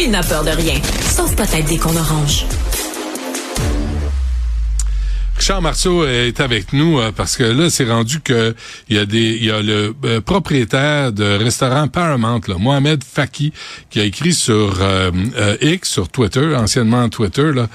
Il n'a peur de rien, sauf peut-être des qu'on orange. Richard Marceau est avec nous euh, parce que là, c'est rendu que il y a des, il y a le euh, propriétaire de restaurant Paramount, là, Mohamed Faki, qui a écrit sur euh, X, sur Twitter, anciennement Twitter, là,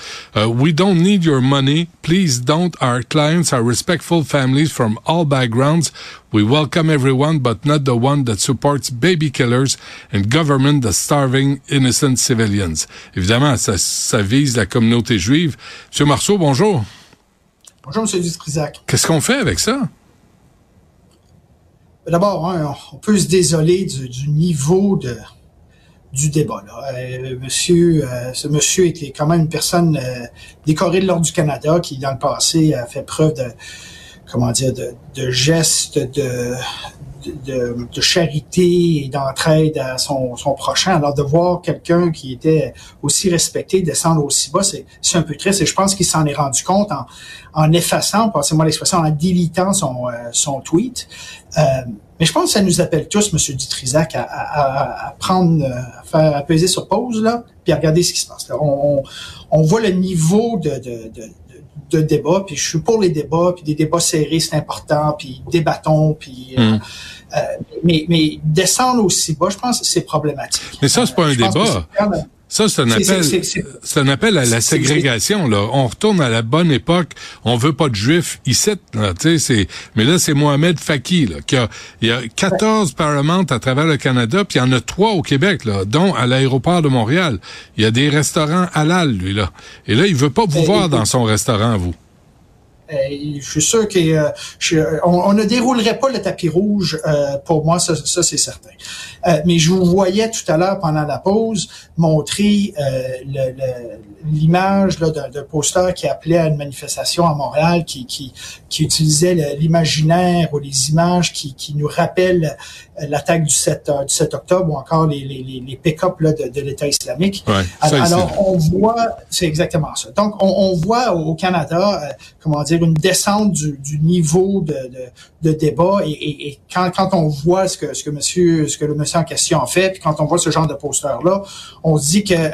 We don't need your money. Please don't. Our clients are respectful families from all backgrounds. We welcome everyone, but not the one that supports baby killers and government that's starving innocent civilians. Évidemment, ça, ça vise la communauté juive. Monsieur Marceau, bonjour. Bonjour, M. Dutrisac. Qu'est-ce qu'on fait avec ça? D'abord, hein, on peut se désoler du, niveau de, du débat. Euh, monsieur, euh, ce monsieur était quand même une personne euh, décorée de l'Ordre du Canada qui, dans le passé, a fait preuve de, comment dire, de, de gestes de, de, de, charité et d'entraide à son, son, prochain. Alors de voir quelqu'un qui était aussi respecté descendre aussi bas, c'est un peu triste. Et je pense qu'il s'en est rendu compte en, en effaçant, passez-moi l'expression, en délitant son, euh, son tweet. Euh, mais je pense que ça nous appelle tous, M. Dutrisac, à, à, à, prendre, à faire à peser sur pause, là, puis à regarder ce qui se passe. Là. On, on, voit le niveau de, de, de de débat, puis je suis pour les débats, puis des débats serrés, c'est important, puis débattons, puis... Euh, hmm. euh, mais, mais descendre aussi bas, je pense que c'est problématique. Mais ça, c'est pas un débat. Ça, c'est un appel, c'est un appel à la ségrégation, là. On retourne à la bonne époque. On veut pas de juifs ici, là, tu sais, c'est, mais là, c'est Mohamed Faki, là, qui a, il y a 14 Paramount à travers le Canada, puis il y en a trois au Québec, là, dont à l'aéroport de Montréal. Il y a des restaurants halal, lui, là. Et là, il veut pas vous voir dans son restaurant, vous. Euh, je suis sûr qu'on euh, on, ne déroulerait pas le tapis rouge euh, pour moi, ça, ça c'est certain. Euh, mais je vous voyais tout à l'heure pendant la pause montrer l'image d'un poster qui appelait à une manifestation à Montréal, qui, qui, qui utilisait l'imaginaire ou les images qui, qui nous rappellent l'attaque du 7, du 7 octobre ou encore les, les, les pick-up de, de l'État islamique. alors, on voit, c'est exactement ça. Donc, on, on voit au Canada, comment dire, une descente du, du niveau de, de, de débat et, et, et, quand, quand on voit ce que ce que monsieur ce que le monsieur en question a fait puis quand on voit ce genre de poster là on se dit que euh,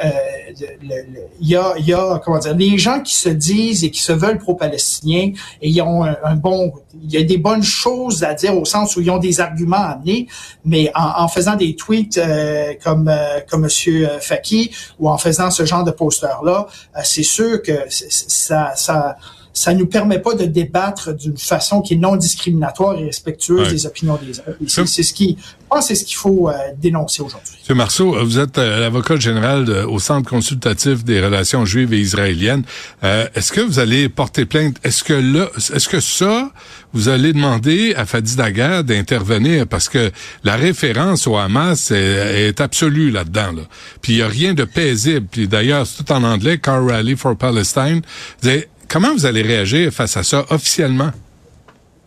il y a y a comment dire les gens qui se disent et qui se veulent pro-palestiniens et ils ont un, bon il y a des bonnes choses à dire au sens où ils ont des arguments à amener mais en, en faisant des tweets euh, comme euh, comme monsieur Faki ou en faisant ce genre de poster là c'est sûr que ça ça ça nous permet pas de débattre d'une façon qui est non discriminatoire et respectueuse des opinions des autres. C'est ce qui, je pense, c'est ce qu'il faut euh, dénoncer aujourd'hui. M. Marceau, vous êtes euh, l'avocat général au Centre consultatif des relations juives et israéliennes. Euh, est-ce que vous allez porter plainte? Est-ce que là, est-ce que ça, vous allez demander à Fadi Daguerre d'intervenir? Parce que la référence au Hamas est, absolue là-dedans. Là. Puis il y a rien de paisible. Puis d'ailleurs, c'est tout en anglais, Car Rally for Palestine. Vous Comment vous allez réagir face à ça officiellement?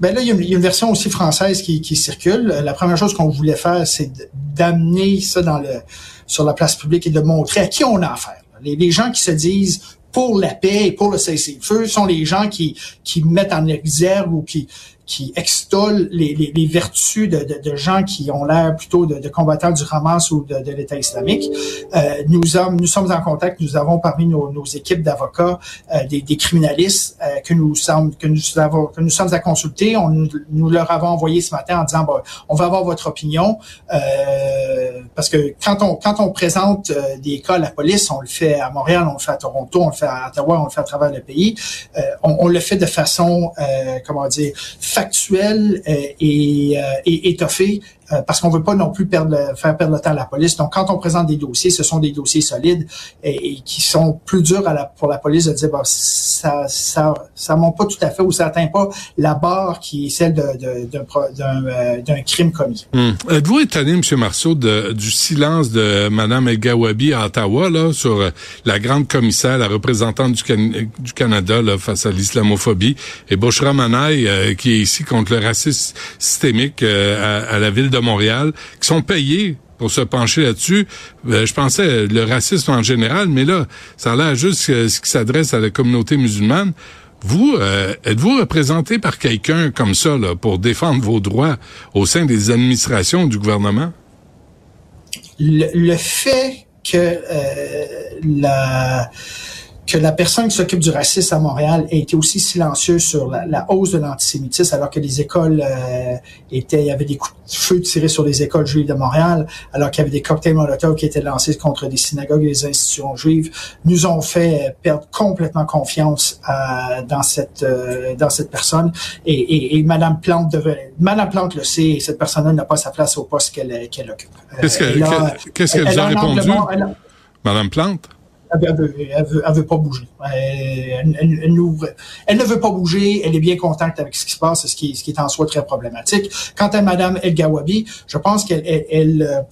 Ben là, il y, a une, version aussi française qui, circule. La première chose qu'on voulait faire, c'est d'amener ça sur la place publique et de montrer à qui on a affaire. Les, gens qui se disent pour la paix et pour le cessez-le-feu sont les gens qui, qui mettent en exergue ou qui, qui extolent les, les, les vertus de, de, de, gens qui ont l'air plutôt de, de, combattants du Hamas ou de, l'État islamique. Euh, nous, sommes, nous sommes en contact, nous avons parmi nos, nos équipes d'avocats euh, des, des, criminalistes euh, que nous sommes que nous avons que nous sommes à consulter. On, nous leur avons envoyé ce matin en disant bon, on va avoir votre opinion parce que quand on quand on présente des cas à la police, on le fait à Montréal, on le fait à Toronto, on le fait à Ottawa, on le fait à travers le pays. On, on, le fait de façon comment dire factuelle euh, et, euh, et étoffée euh, parce qu'on veut pas non plus perdre faire perdre le temps à la police. Donc, quand on présente des dossiers, ce sont des dossiers solides et, qui sont plus durs à la, pour la police de dire, bah, ça, ça, ça monte pas tout à fait ou ça atteint pas la barre qui est celle d'un de, de, d'un crime commis. Hmm. Êtes-vous étonné, M. Marceau, de, du silence de Mme El Gawabi à Ottawa là, sur la grande commissaire, la représentante du, Canada là, face à l'islamophobie, et Bushra Manaï, qui est ici contre le racisme systémique à, à la ville de Montréal qui sont payés pour se pencher là-dessus. Euh, je pensais le racisme en général, mais là, ça a l'air juste ce qui s'adresse à la communauté musulmane. Vous, euh, êtes-vous représenté par quelqu'un comme ça là, pour défendre vos droits au sein des administrations du gouvernement? Le, fait que euh, la que la personne qui s'occupe du racisme à Montréal ait été aussi silencieuse sur la, hausse de l'antisémitisme, alors que les écoles euh, étaient, il y avait des coups de feu tirés sur les écoles juives de Montréal, alors qu'il y avait des cocktails Molotov qui étaient lancés contre des synagogues et des institutions juives, nous ont fait perdre complètement confiance euh, dans cette euh, dans cette personne. Et, et, et Madame Plante devait, Madame Plante le sait, et cette personne-là n'a pas sa place au poste qu'elle qu'elle occupe. Qu'est-ce qu'elle vous a répondu, Madame Plante? Elle veut, veut, pas bouger. Elle, ne veut pas bouger. Elle est bien contente avec ce qui se passe, ce qui, est en soi très problématique. Quant à Madame El Gawabi, je pense qu'elle elle,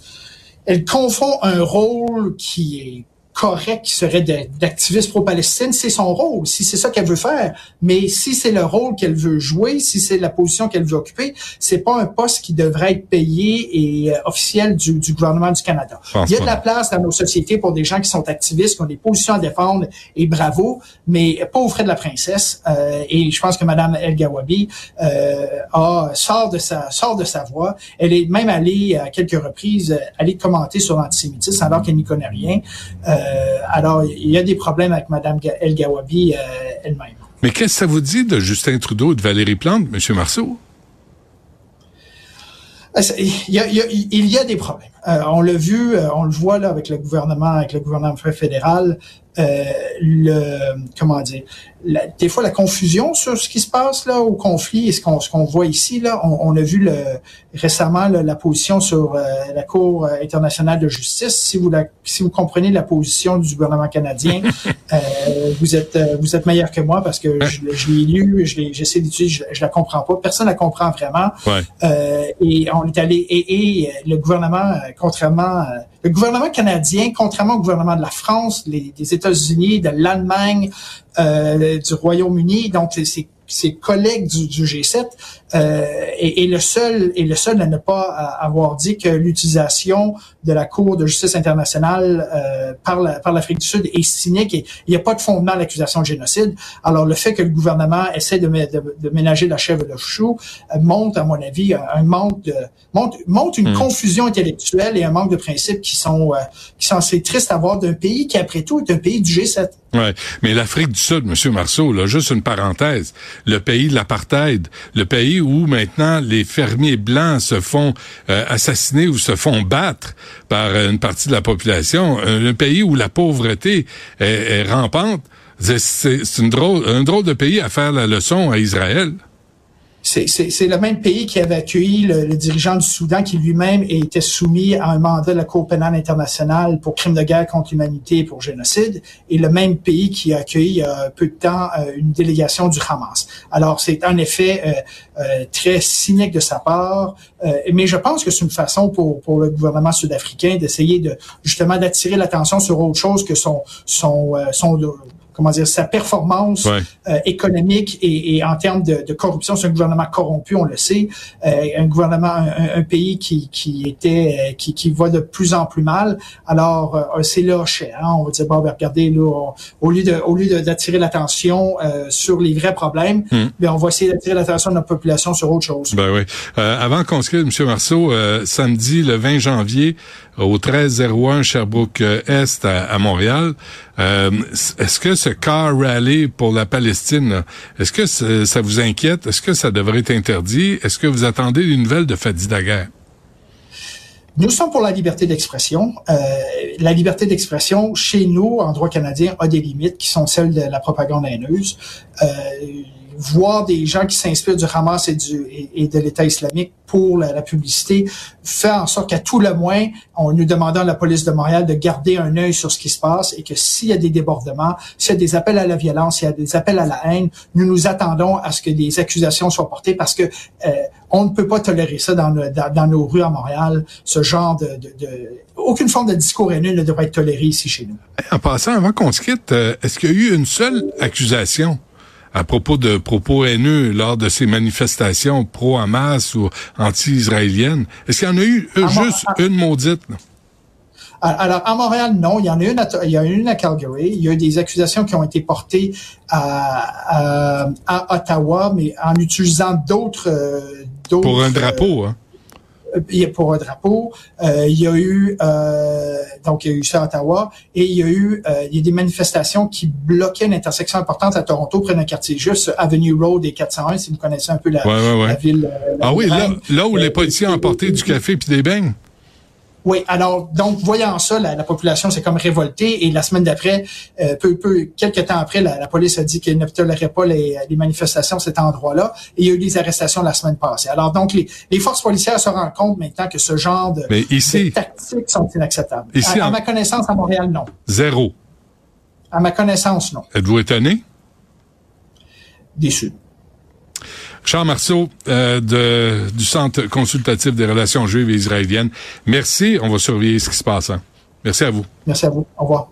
euh, confond un rôle qui est correct qui serait d'activiste pro-Palestine, c'est son rôle, si c'est ça qu'elle veut faire. Mais si c'est le rôle qu'elle veut jouer, si c'est la position qu'elle veut occuper, c'est pas un poste qui devrait être payé et euh, officiel du, du, gouvernement du Canada. Il y a de la place dans nos sociétés pour des gens qui sont activistes, qui ont des positions à défendre et bravo, mais pas aux frais de la princesse. Euh, et je pense que Madame El Gawabi euh, a, sort de sa sort de sa voix. Elle est même allée à quelques reprises aller commenter sur l'antisémitisme alors qu'elle n'y connaît rien. Euh, euh, alors, il y a des problèmes avec Mme El Gawabi euh, elle-même. Mais qu'est-ce que ça vous dit de Justin Trudeau et de Valérie Plante, M. Marceau? Euh, il y, a, il y a, des problèmes. On l'a vu, on le voit là avec le gouvernement, avec le gouvernement fédéral. Euh, le comment dire des fois la confusion sur ce qui se passe là au conflit et ce qu'on ce qu'on voit ici là on, on, a vu le récemment la position sur euh, la Cour internationale de justice si vous la, si vous comprenez la position du gouvernement canadien euh, vous êtes vous êtes meilleur que moi parce que je, je l'ai lu je l'ai j'essaie d'étudier je, je, la comprends pas personne la comprend vraiment ouais. et on est allé et, et le gouvernement contrairement le gouvernement canadien contrairement au gouvernement de la France les États-Unis, de l'Allemagne, euh, du Royaume-Uni. Donc, c'est ses collègues du, du G7 euh, est, est, le seul est le seul à ne pas avoir dit que l'utilisation de la Cour de justice internationale euh, par la, par l'Afrique du Sud est cynique et il n'y a pas de fondement à l'accusation de génocide. Alors le fait que le gouvernement essaie de, de, de ménager la chèvre de chou euh, montre, à mon avis, un, manque de montre, montre une hmm. confusion intellectuelle et un manque de principes qui sont euh, qui sont assez tristes à voir d'un pays qui après tout est un pays du G7. Ouais, mais l'Afrique du Sud, Monsieur Marceau, là, juste une parenthèse, le pays de l'apartheid, le pays où maintenant les fermiers blancs se font euh, assassiner ou se font battre par une partie de la population, un, pays où la pauvreté est, est rampante, c'est une drôle, un drôle de pays à faire la leçon à Israël c'est le même pays qui avait accueilli le, dirigeant du Soudan qui lui-même était soumis à un mandat de la Cour pénale internationale pour crimes de guerre contre l'humanité et pour génocide, et le même pays qui a accueilli il a peu de temps euh, une délégation du Hamas. Alors c'est en effet euh, euh, très cynique de sa part, mais je pense que c'est une façon pour, pour le gouvernement sud-africain d'essayer de justement d'attirer l'attention sur autre chose que son son son comment dire, sa performance Ouais. euh, économique et, et en termes de, de corruption. C'est un gouvernement corrompu, on le sait. Euh, un gouvernement, un, un pays qui, qui était, euh, qui, qui va de plus en plus mal. Alors, euh, c'est lâché. Hein? On va dire, bon, ben, regardez, là, on- au lieu de, au lieu d'attirer l'attention euh, sur les vrais problèmes, ben, on va essayer d'attirer l'attention de notre population sur autre chose. Ben oui. Euh, avant qu'on se quitte, M. Marceau, euh, samedi, le 20 janvier, au 1301 Sherbrooke-Est à, à Montréal, euh, est-ce que ce car rally pour la Palestine, est-ce que ça, vous inquiète? Est-ce que ça devrait être interdit? Est-ce que vous attendez une nouvelle de Fadi Daguerre? Nous sommes pour la liberté d'expression. Euh, la liberté d'expression, chez nous, en droit canadien, a des limites qui sont celles de la propagande haineuse. Euh, voir des gens qui s'inspirent du Hamas et, du, et, de l'État islamique pour la, la publicité fait en sorte qu'à tout le moins, on nous demandant à la police de Montréal de garder un œil sur ce qui se passe et que s'il y a des débordements, s'il y a des appels à la violence, s'il y a des appels à la haine, nous nous attendons à ce que des accusations soient portées parce que euh, on ne peut pas tolérer ça dans, le- dans, dans nos rues à Montréal, ce genre de, de, de- aucune forme de discours haineux ne devrait être toléré ici chez nous. En passant, avant qu'on se quitte, euh, est-ce qu'il y a eu une seule accusation? À propos de propos haineux lors de ces manifestations pro-Hamas ou anti-israéliennes? Est-ce qu'il y en a eu euh, juste à- une maudite? là? Alors, à Montréal, non. Il y en a une à, il y a une à Calgary. Il y a eu des accusations qui ont été portées à, à, à Ottawa, mais en utilisant d'autres... euh, d'autres, Pour un drapeau, hein? Euh, il y a- pour un drapeau. Euh, il y a eu euh, donc il y a eu ça à Ottawa et il y a eu euh, il y a des manifestations qui bloquaient une intersection importante à Toronto près d'un quartier juste Avenue Road et 401 si vous connaissez un peu la, Ouais, ouais, ouais. la ville. euh, la Ah oui, là, là où les policiers ont apporté du café puis des beignes. Oui, alors donc voyant ça, la, la population s'est comme révoltée et la semaine d'après, euh, peu, peu, quelques temps après, la, la police a dit qu'elle ne tolérait pas les, les manifestations à cet endroit-là et il y a eu des arrestations la semaine passée. Alors donc les, les forces policières se rendent compte maintenant que ce genre de, Mais de ici, tactiques sont inacceptables. Ici, à, à ma connaissance, à Montréal, non. zéro. À ma connaissance, non. Êtes-vous étonné? Déçu. Charles Marceau, euh, de, du Centre consultatif des relations juives et israéliennes. Merci. On va surveiller ce qui se passe. hein. Merci à vous. Merci à vous. Au revoir.